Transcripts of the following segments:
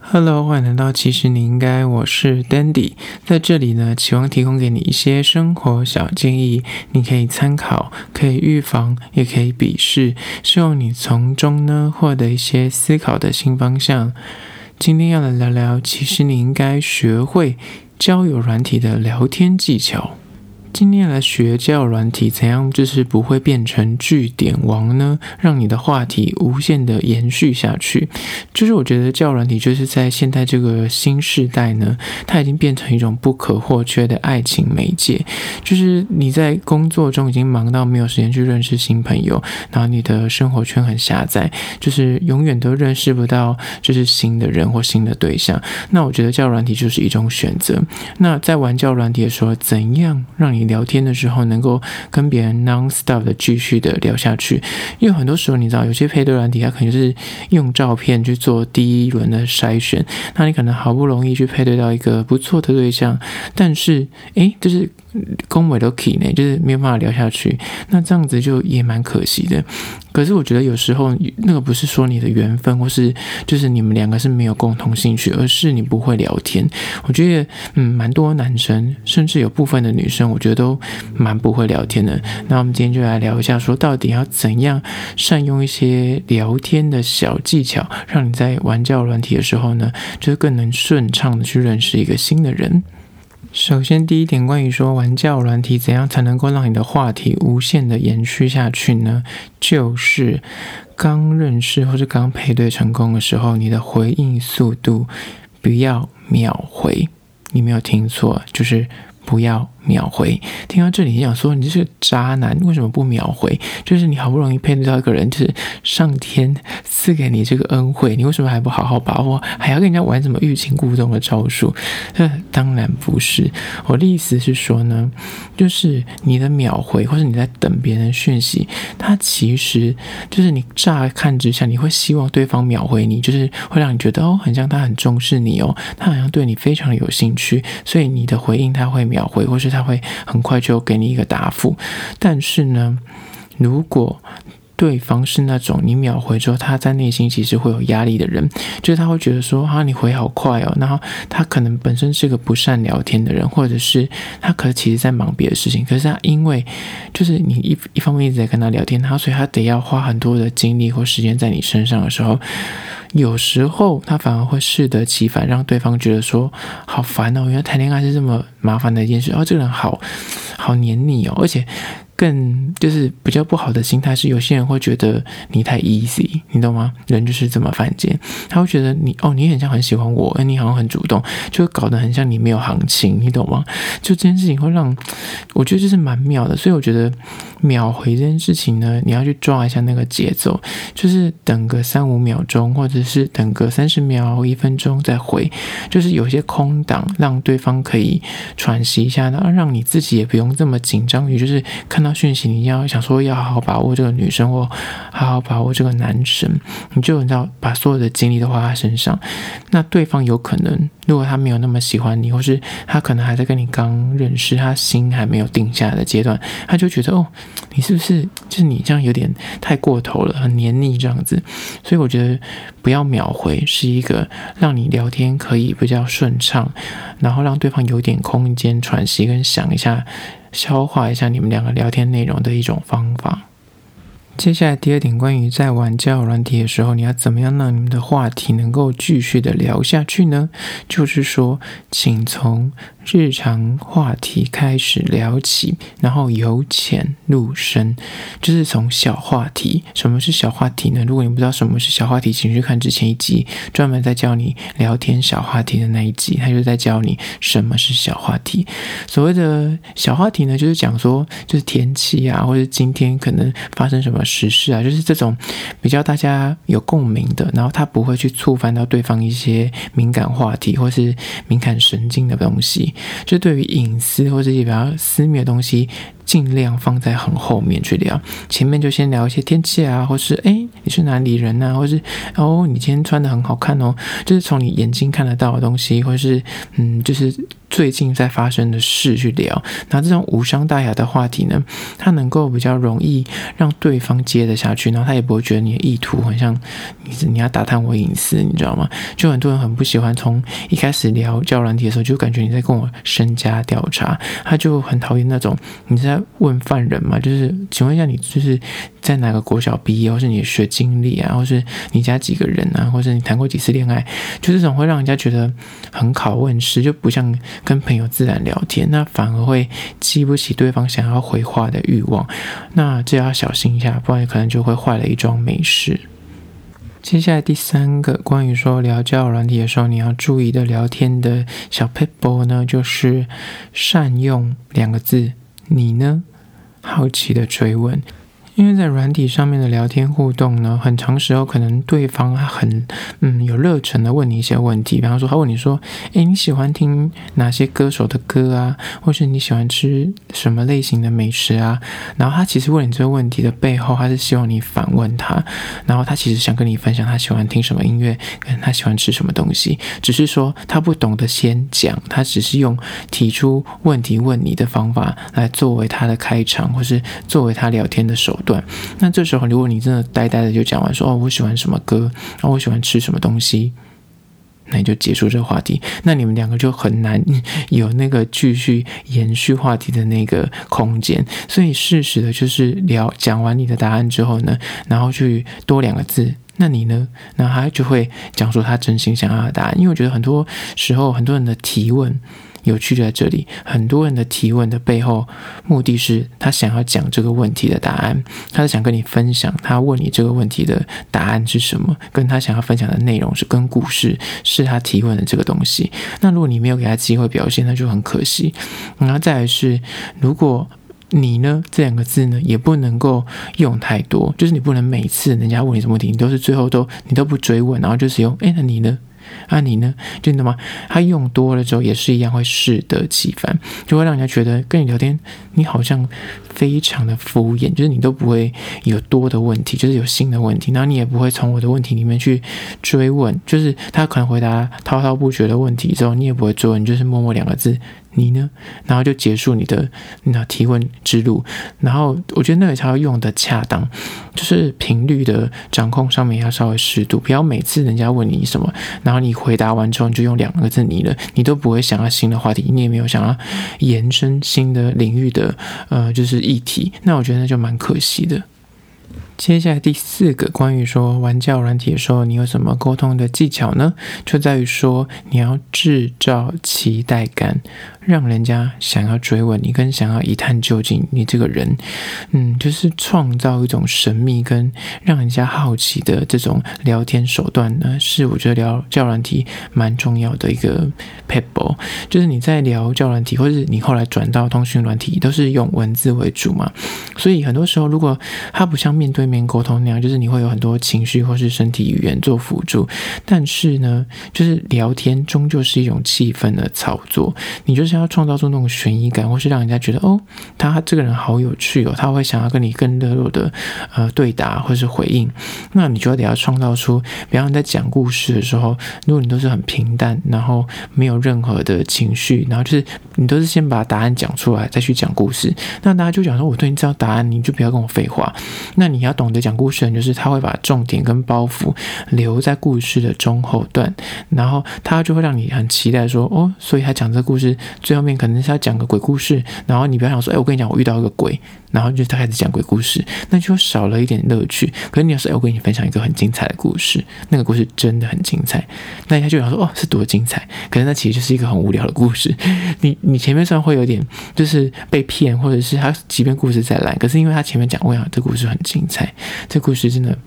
Hello，欢迎来到其实你应该，我是 Dandy，在这里呢，期望提供给你一些生活小建议，你可以参考，可以预防，也可以鄙视，希望你从中呢获得一些思考的新方向。今天要来聊聊，其实你应该学会交友软体的聊天技巧。今天来学交友软体，怎样就是不会变成句点王呢？让你的话题无限的延续下去。就是我觉得交友软体就是在现在这个新时代呢，它已经变成一种不可或缺的爱情媒介。就是你在工作中已经忙到没有时间去认识新朋友，然后你的生活圈很狭窄，就是永远都认识不到就是新的人或新的对象。那我觉得交友软体就是一种选择。那在玩交友软体的时候，怎样让你聊天的时候能够跟别人 non-stop 的继续的聊下去，因为很多时候你知道，有些配对软体它可能是用照片去做第一轮的筛选，那你可能好不容易去配对到一个不错的对象，但是诶，就是。恭维都 key 呢，就是没有办法聊下去，那这样子就也蛮可惜的。可是我觉得有时候那个不是说你的缘分，或是就是你们两个是没有共同兴趣，而是你不会聊天。我觉得嗯，蛮多男生，甚至有部分的女生，我觉得都蛮不会聊天的。那我们今天就来聊一下，说到底要怎样善用一些聊天的小技巧，让你在玩教软体的时候呢，就是更能顺畅的去认识一个新的人。首先，第一点，关于说玩教软体怎样才能够让你的话题无限的延续下去呢？就是刚认识或是刚配对成功的时候，你的回应速度不要秒回。你没有听错，就是不要。秒回，听到这里你想说，你是个渣男，为什么不秒回？就是你好不容易配对到一个人，就是上天赐给你这个恩惠，你为什么还不好好把握，还要跟人家玩什么欲擒故纵的招数？这当然不是。我的意思是说呢，就是你的秒回，或者你在等别人讯息，他其实就是你乍看之下，你会希望对方秒回你，就是会让你觉得哦，很像他很重视你哦，他好像对你非常有兴趣，所以你的回应他会秒回，或是他。他会很快就给你一个答复，但是呢，如果对方是那种你秒回之后，他在内心其实会有压力的人，就是他会觉得说啊，你回好快哦，然后他可能本身是个不善聊天的人，或者是他可能其实在忙别的事情，可是他因为就是你一一方面一直在跟他聊天，他所以他得要花很多的精力或时间在你身上的时候。有时候他反而会适得其反，让对方觉得说好烦哦，原来谈恋爱是这么麻烦的一件事。哦，这个人好好黏你哦，而且。更就是比较不好的心态是，有些人会觉得你太 easy，你懂吗？人就是这么犯贱，他会觉得你哦，你很像很喜欢我，而你好像很主动，就会搞得很像你没有行情，你懂吗？就这件事情会让我觉得就是蛮妙的，所以我觉得秒回这件事情呢，你要去抓一下那个节奏，就是等个三五秒钟，或者是等个三十秒、一分钟再回，就是有些空档，让对方可以喘息一下，然后让你自己也不用这么紧张，也就是看到。讯息，你要想说要好好把握这个女生，或好好把握这个男生，你就你知道把所有的精力都花在身上。那对方有可能，如果他没有那么喜欢你，或是他可能还在跟你刚认识，他心还没有定下来的阶段，他就觉得哦，你是不是就是你这样有点太过头了，很黏腻这样子。所以我觉得不要秒回是一个让你聊天可以比较顺畅，然后让对方有点空间喘息跟想一下。消化一下你们两个聊天内容的一种方法。接下来第二点，关于在玩交友软体的时候，你要怎么样让你们的话题能够继续的聊下去呢？就是说，请从日常话题开始聊起，然后由浅入深，就是从小话题。什么是小话题呢？如果你不知道什么是小话题，请去看之前一集专门在教你聊天小话题的那一集，他就在教你什么是小话题。所谓的小话题呢，就是讲说，就是天气啊，或者今天可能发生什么。时事啊，就是这种比较大家有共鸣的，然后他不会去触犯到对方一些敏感话题或是敏感神经的东西，就对于隐私或者一些比较私密的东西。尽量放在很后面去聊，前面就先聊一些天气啊，或是诶，你是哪里人啊，或是哦，你今天穿的很好看哦，就是从你眼睛看得到的东西，或是嗯，就是最近在发生的事去聊。那这种无伤大雅的话题呢，它能够比较容易让对方接得下去，然后他也不会觉得你的意图很像你你要打探我隐私，你知道吗？就很多人很不喜欢从一开始聊交友软体的时候，就感觉你在跟我身家调查，他就很讨厌那种你在问犯人嘛，就是请问一下你就是在哪个国小毕业，或是你学经历啊，或是你家几个人啊，或者你谈过几次恋爱，就这种会让人家觉得很拷问式，就不像跟朋友自然聊天，那反而会激不起对方想要回话的欲望，那这要小心一下，不然可能就会坏了一桩美事。接下来第三个关于说聊交友软体的时候，你要注意的聊天的小撇步呢，就是善用两个字，你呢？好奇的追问。因为在软体上面的聊天互动呢，很长时候可能对方很嗯有热忱的问你一些问题，比方说他问你说，诶，你喜欢听哪些歌手的歌啊？或是你喜欢吃什么类型的美食啊？然后他其实问你这个问题的背后，他是希望你反问他，然后他其实想跟你分享他喜欢听什么音乐，跟他喜欢吃什么东西，只是说他不懂得先讲，他只是用提出问题问你的方法来作为他的开场，或是作为他聊天的手段。对，那这时候如果你真的呆呆的就讲完说哦，我喜欢什么歌，然后我喜欢吃什么东西，那你就结束这个话题，那你们两个就很难有那个继续延续话题的那个空间。所以适时的就是聊讲完你的答案之后呢，然后去多两个字，那你呢？那他就会讲出他真心想要的答案。因为我觉得很多时候很多人的提问。有趣就在这里，很多人的提问的背后目的是他想要讲这个问题的答案，他是想跟你分享他问你这个问题的答案是什么，跟他想要分享的内容是跟故事是他提问的这个东西。那如果你没有给他机会表现，那就很可惜。然后再来是，如果你呢这两个字呢也不能够用太多，就是你不能每次人家问你什么问题，你都是最后都你都不追问，然后就是用哎，那你呢？那，你呢？真的吗？他用多了之后也是一样会适得其反，就会让人家觉得跟你聊天，你好像非常的敷衍，就是你都不会有多的问题，就是有新的问题，然后你也不会从我的问题里面去追问，就是他可能回答滔滔不绝的问题之后，你也不会追问，就是默默两个字。你呢？然后就结束你的那提问之路。然后我觉得那个才要用的恰当，就是频率的掌控上面要稍微适度，不要每次人家问你什么，然后你回答完之后你就用两个字“你了”，你都不会想要新的话题，你也没有想要延伸新的领域的呃就是议题。那我觉得那就蛮可惜的。接下来第四个，关于说玩教软体的时候，你有什么沟通的技巧呢？就在于说你要制造期待感。让人家想要追问你，跟想要一探究竟你这个人，嗯，就是创造一种神秘跟让人家好奇的这种聊天手段呢，是我觉得聊教软体蛮重要的一个 people。就是你在聊教软体，或是你后来转到通讯软体，都是用文字为主嘛，所以很多时候如果它不像面对面沟通那样，就是你会有很多情绪或是身体语言做辅助，但是呢，就是聊天终究是一种气氛的操作，你就是。要创造出那种悬疑感，或是让人家觉得哦，他这个人好有趣哦，他会想要跟你更热络的呃对答或是回应。那你就得要创造出，比方你在讲故事的时候，如果你都是很平淡，然后没有任何的情绪，然后就是你都是先把答案讲出来，再去讲故事，那大家就讲说，我对你知道答案，你就不要跟我废话。那你要懂得讲故事的人，就是他会把重点跟包袱留在故事的中后段，然后他就会让你很期待说，哦，所以他讲这个故事。最后面可能是要讲个鬼故事，然后你不要想说，哎，我跟你讲，我遇到一个鬼，然后就他开始讲鬼故事，那就少了一点乐趣。可是你要说，哎，我跟你分享一个很精彩的故事，那个故事真的很精彩，那他就想说，哦，是多精彩？可是那其实就是一个很无聊的故事。你你前面虽然会有点就是被骗，或者是他即便故事再烂，可是因为他前面讲，我想这故事很精彩，这故事真的。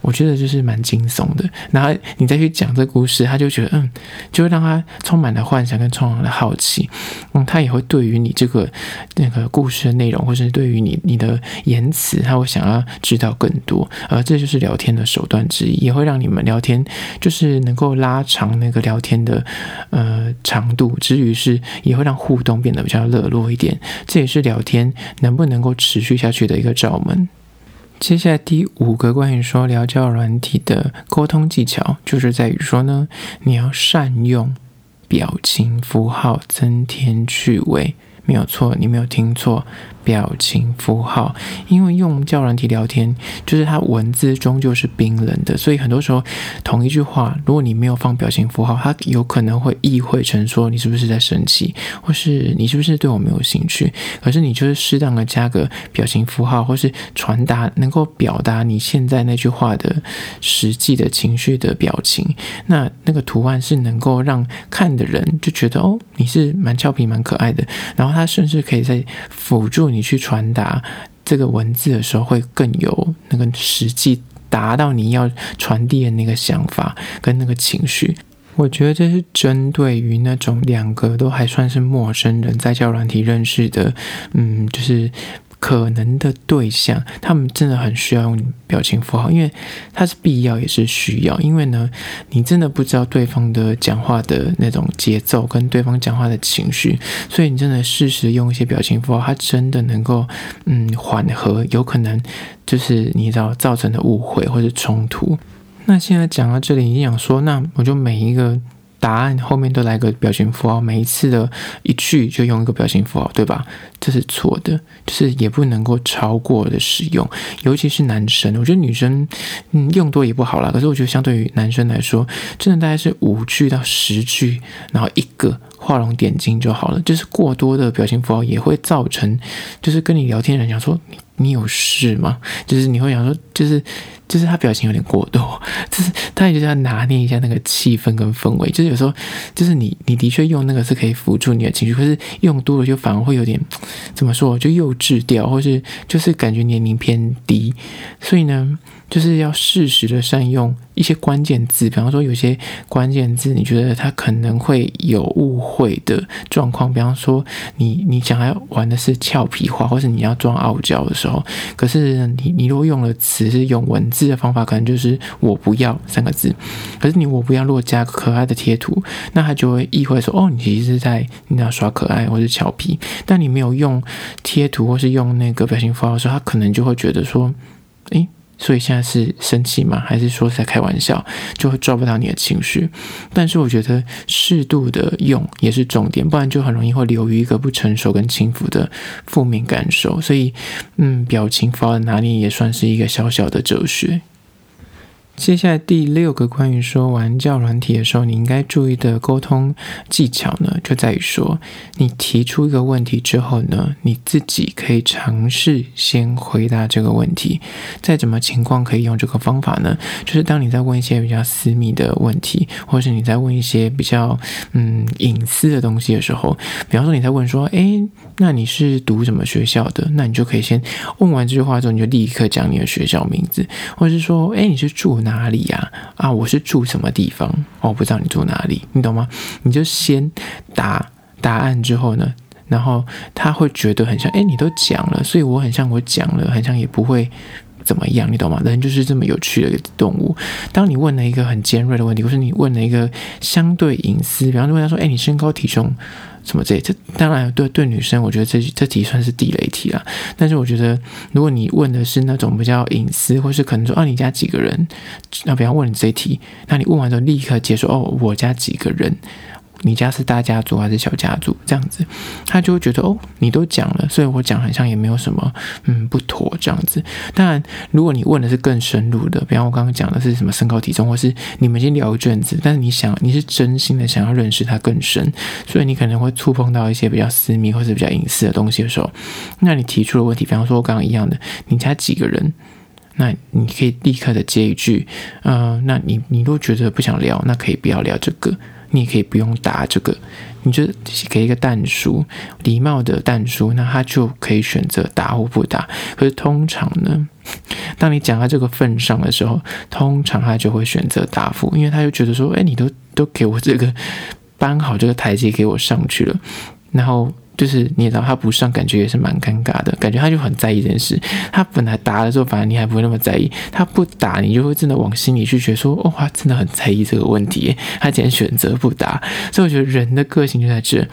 我觉得就是蛮惊悚的，然后你再去讲这故事，他就觉得嗯，就会让他充满了幻想跟充满了好奇，嗯，他也会对于你这个那个故事的内容，或是对于你你的言辞，他会想要知道更多，而这就是聊天的手段之一，也会让你们聊天就是能够拉长那个聊天的呃长度，之余是也会让互动变得比较热络一点，这也是聊天能不能够持续下去的一个窍门。接下来第五个关于说聊交友软体的沟通技巧，就是在于说呢，你要善用表情符号增添趣味。没有错，你没有听错。表情符号，因为用教软体聊天，就是它文字终究是冰冷的，所以很多时候同一句话，如果你没有放表情符号，它有可能会意会成说你是不是在生气，或是你是不是对我没有兴趣。可是你就是适当的加个表情符号，或是传达能够表达你现在那句话的实际的情绪的表情，那那个图案是能够让看的人就觉得哦，你是蛮俏皮、蛮可爱的，然后他甚至可以在辅助你。你去传达这个文字的时候，会更有那个实际达到你要传递的那个想法跟那个情绪。我觉得这是针对于那种两个都还算是陌生人在交友软体认识的，嗯，就是。可能的对象，他们真的很需要用表情符号，因为它是必要也是需要。因为呢，你真的不知道对方的讲话的那种节奏跟对方讲话的情绪，所以你真的适时用一些表情符号，它真的能够嗯缓和有可能就是你知道造成的误会或者冲突。那现在讲到这里，你想说，那我就每一个。答案后面都来个表情符号，每一次的一句就用一个表情符号，对吧？这是错的，就是也不能够超过的使用，尤其是男生，我觉得女生嗯用多也不好啦。可是我觉得相对于男生来说，真的大概是五句到十句，然后一个画龙点睛就好了。就是过多的表情符号也会造成，就是跟你聊天的人讲说你你有事吗？就是你会想说就是。就是他表情有点过度，就是他也就是要拿捏一下那个气氛跟氛围。就是有时候，就是你你的确用那个是可以辅助你的情绪，可是用多了就反而会有点怎么说，就幼稚掉，或是就是感觉年龄偏低。所以呢，就是要适时的善用一些关键字，比方说有些关键字你觉得他可能会有误会的状况，比方说你你想要玩的是俏皮话，或是你要装傲娇的时候，可是你你如果用了词是用文字。的方法可能就是“我不要”三个字，可是你“我不要”如果加可爱的贴图，那他就会意会说：“哦，你其实是在你要耍可爱或是俏皮。”但你没有用贴图或是用那个表情符号的时候，他可能就会觉得说：“。”所以现在是生气吗？还是说在开玩笑？就会抓不到你的情绪。但是我觉得适度的用也是重点，不然就很容易会流于一个不成熟跟轻浮的负面感受。所以，嗯，表情符号的拿捏也算是一个小小的哲学。接下来第六个关于说玩教软体的时候，你应该注意的沟通技巧呢，就在于说，你提出一个问题之后呢，你自己可以尝试先回答这个问题。在什么情况可以用这个方法呢？就是当你在问一些比较私密的问题，或是你在问一些比较嗯隐私的东西的时候，比方说你在问说，诶，那你是读什么学校的？那你就可以先问完这句话之后，你就立刻讲你的学校名字，或者是说，诶，你是住哪？里呀？啊，我是住什么地方？哦，不知道你住哪里，你懂吗？你就先答答案之后呢，然后他会觉得很像，哎，你都讲了，所以我很像我讲了，很像也不会怎么样，你懂吗？人就是这么有趣的一个动物。当你问了一个很尖锐的问题，或是你问了一个相对隐私，比方说问他说，哎，你身高体重？什么这这当然对对女生，我觉得这这题算是地雷题了。但是我觉得，如果你问的是那种比较隐私，或是可能说啊你家几个人，那不要问你这题，那你问完之后立刻接受哦我家几个人。你家是大家族还是小家族？这样子，他就会觉得哦，你都讲了，所以我讲好像也没有什么嗯不妥这样子。当然，如果你问的是更深入的，比方我刚刚讲的是什么身高体重，或是你们已经聊一阵子，但是你想你是真心的想要认识他更深，所以你可能会触碰到一些比较私密或是比较隐私的东西的时候，那你提出的问题，比方说我刚刚一样的，你家几个人？那你可以立刻的接一句，嗯、那你你都觉得不想聊，那可以不要聊这个。你也可以不用答这个，你就给一个淡书，礼貌的淡书，那他就可以选择答或不答。可是通常呢，当你讲到这个份上的时候，通常他就会选择答复，因为他就觉得说，哎，你都都给我这个搬好这个台阶给我上去了，然后。就是你也知道他不上，感觉也是蛮尴尬的，感觉他就很在意这件事。他本来答的时候，反而你还不会那么在意；他不答，你就会真的往心里去觉得说，哦，他真的很在意这个问题。他竟然选择不答，所以我觉得人的个性就在这。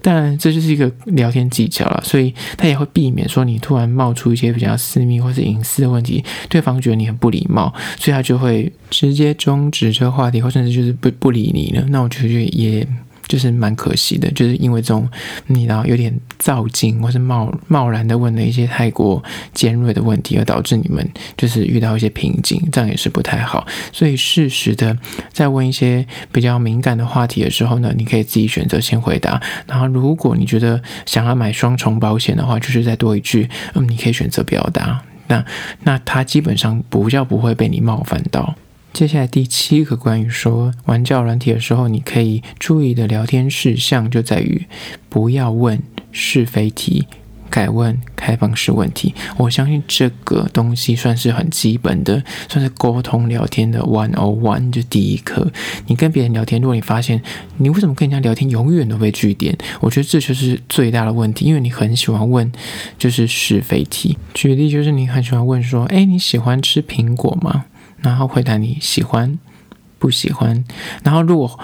当然，这就是一个聊天技巧了，所以他也会避免说你突然冒出一些比较私密或是隐私的问题，对方觉得你很不礼貌，所以他就会直接终止这个话题，或甚至就是不不理你了。那我觉得也。就是蛮可惜的，就是因为这种你知道有点躁进或是贸贸然的问了一些太过尖锐的问题，而导致你们就是遇到一些瓶颈，这样也是不太好。所以适时的在问一些比较敏感的话题的时候呢，你可以自己选择先回答。然后如果你觉得想要买双重保险的话，就是再多一句，嗯，你可以选择表达。那那他基本上不叫不会被你冒犯到。接下来第七个关于说玩教软体的时候，你可以注意的聊天事项就在于不要问是非题，改问开放式问题。我相信这个东西算是很基本的，算是沟通聊天的 one on one 就第一课。你跟别人聊天，如果你发现你为什么跟人家聊天永远都被拒点，我觉得这就是最大的问题，因为你很喜欢问就是是非题。举例就是你很喜欢问说，哎，你喜欢吃苹果吗？然后回答你喜欢不喜欢，然后如果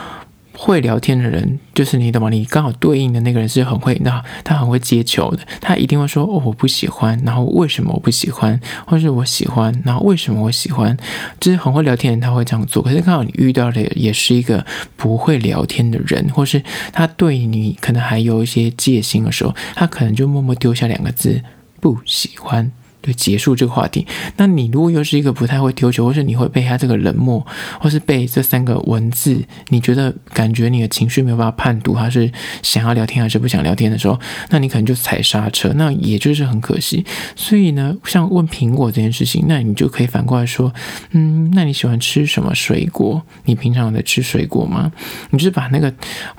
会聊天的人，就是你懂吗？你刚好对应的那个人是很会，那他很会接球的，他一定会说哦，我不喜欢，然后为什么我不喜欢，或是我喜欢，然后为什么我喜欢，就是很会聊天的人他会这样做。可是刚好你遇到的也是一个不会聊天的人，或是他对你可能还有一些戒心的时候，他可能就默默丢下两个字不喜欢。就结束这个话题。那你如果又是一个不太会丢球，或是你会被他这个冷漠，或是被这三个文字，你觉得感觉你的情绪没有办法判读他是想要聊天还是不想聊天的时候，那你可能就踩刹车，那也就是很可惜。所以呢，像问苹果这件事情，那你就可以反过来说，嗯，那你喜欢吃什么水果？你平常在吃水果吗？你就是把那个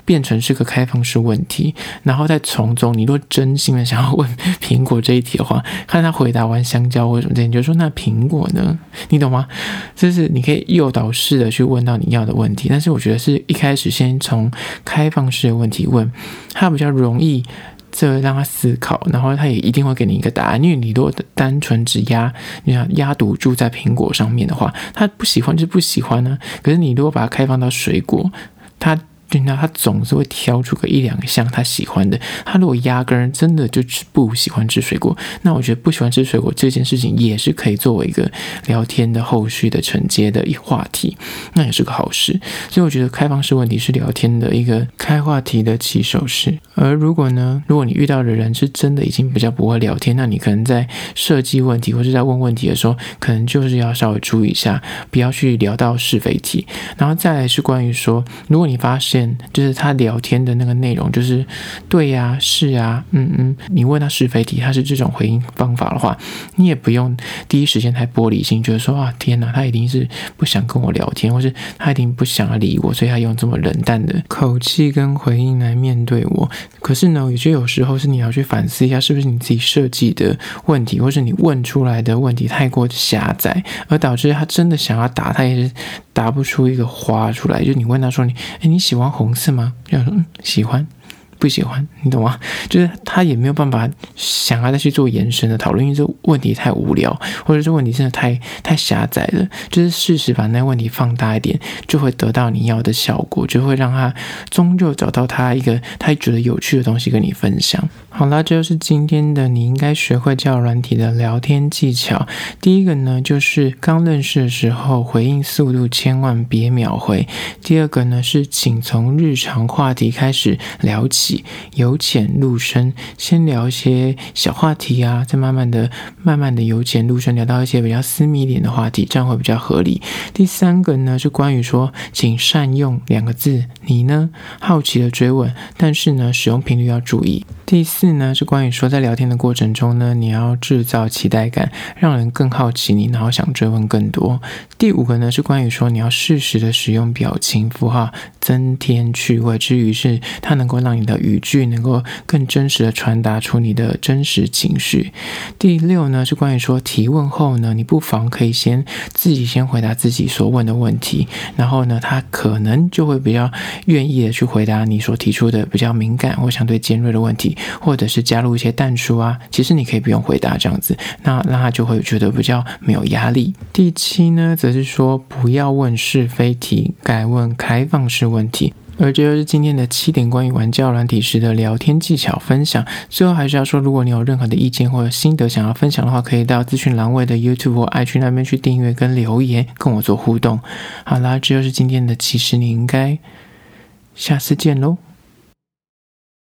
变成是个开放式问题，然后再从中，你若真心的想要问苹果这一题的话，看他回答完。香蕉或者什么的，你就说那苹果呢？你懂吗？就是你可以诱导式的去问到你要的问题，但是我觉得是一开始先从开放式的问题问，他比较容易，这让他思考，然后他也一定会给你一个答案。因为你如果单纯只压，你想压赌注在苹果上面的话，他不喜欢就不喜欢呢。可是你如果把它开放到水果，他。对，那他总是会挑出个一两项他喜欢的。他如果压根儿真的就不喜欢吃水果，那我觉得不喜欢吃水果这件事情也是可以作为一个聊天的后续的承接的一话题，那也是个好事。所以我觉得开放式问题是聊天的一个开话题的起手式。而如果呢，如果你遇到的人是真的已经比较不会聊天，那你可能在设计问题或者在问问题的时候，可能就是要稍微注意一下，不要去聊到是非题。然后再来是关于说，如果你发现就是他聊天的那个内容，就是对呀、是啊，嗯嗯。你问他是非题，他是这种回应方法的话，你也不用第一时间太玻璃心，觉得说啊，天哪，他一定是不想跟我聊天，或是他一定不想要理我，所以他用这么冷淡的口气跟回应来面对我。可是呢，也就有时候是你要去反思一下，是不是你自己设计的问题，或是你问出来的问题太过狭窄，而导致他真的想要打，他也是答不出一个花出来。就你问他说你，哎，你喜欢红色吗？要说嗯，喜欢。不喜欢，你懂吗？就是他也没有办法想要再去做延伸的讨论，因为这问题太无聊，或者这问题真的太太狭窄了。就是适时把那问题放大一点，就会得到你要的效果，就会让他终究找到他一个他觉得有趣的东西跟你分享。好啦，这就是今天的你应该学会教软体的聊天技巧。第一个呢，就是刚认识的时候回应速度千万别秒回。第二个呢，是请从日常话题开始聊起。由浅入深，先聊一些小话题啊，再慢慢的、慢慢的由浅入深，聊到一些比较私密一点的话题，这样会比较合理。第三个呢，是关于说，请善用两个字，你呢？好奇的追问，但是呢，使用频率要注意。第四呢，是关于说，在聊天的过程中呢，你要制造期待感，让人更好奇你，然后想追问更多。第五个呢，是关于说，你要适时的使用表情符号，增添趣味，之余是它能够让你的语句能够更真实的传达出你的真实情绪。第六呢，是关于说，提问后呢，你不妨可以先自己先回答自己所问的问题，然后呢，他可能就会比较愿意的去回答你所提出的比较敏感或相对尖锐的问题。或者是加入一些淡书啊，其实你可以不用回答这样子，那那他就会觉得比较没有压力。第七呢，则是说不要问是非题，改问开放式问题。而这就是今天的七点关于玩教软体时的聊天技巧分享。最后还是要说，如果你有任何的意见或者心得想要分享的话，可以到资讯栏位的 YouTube 或 IG 那边去订阅跟留言，跟我做互动。好啦，这就是今天的，其实你应该下次见喽。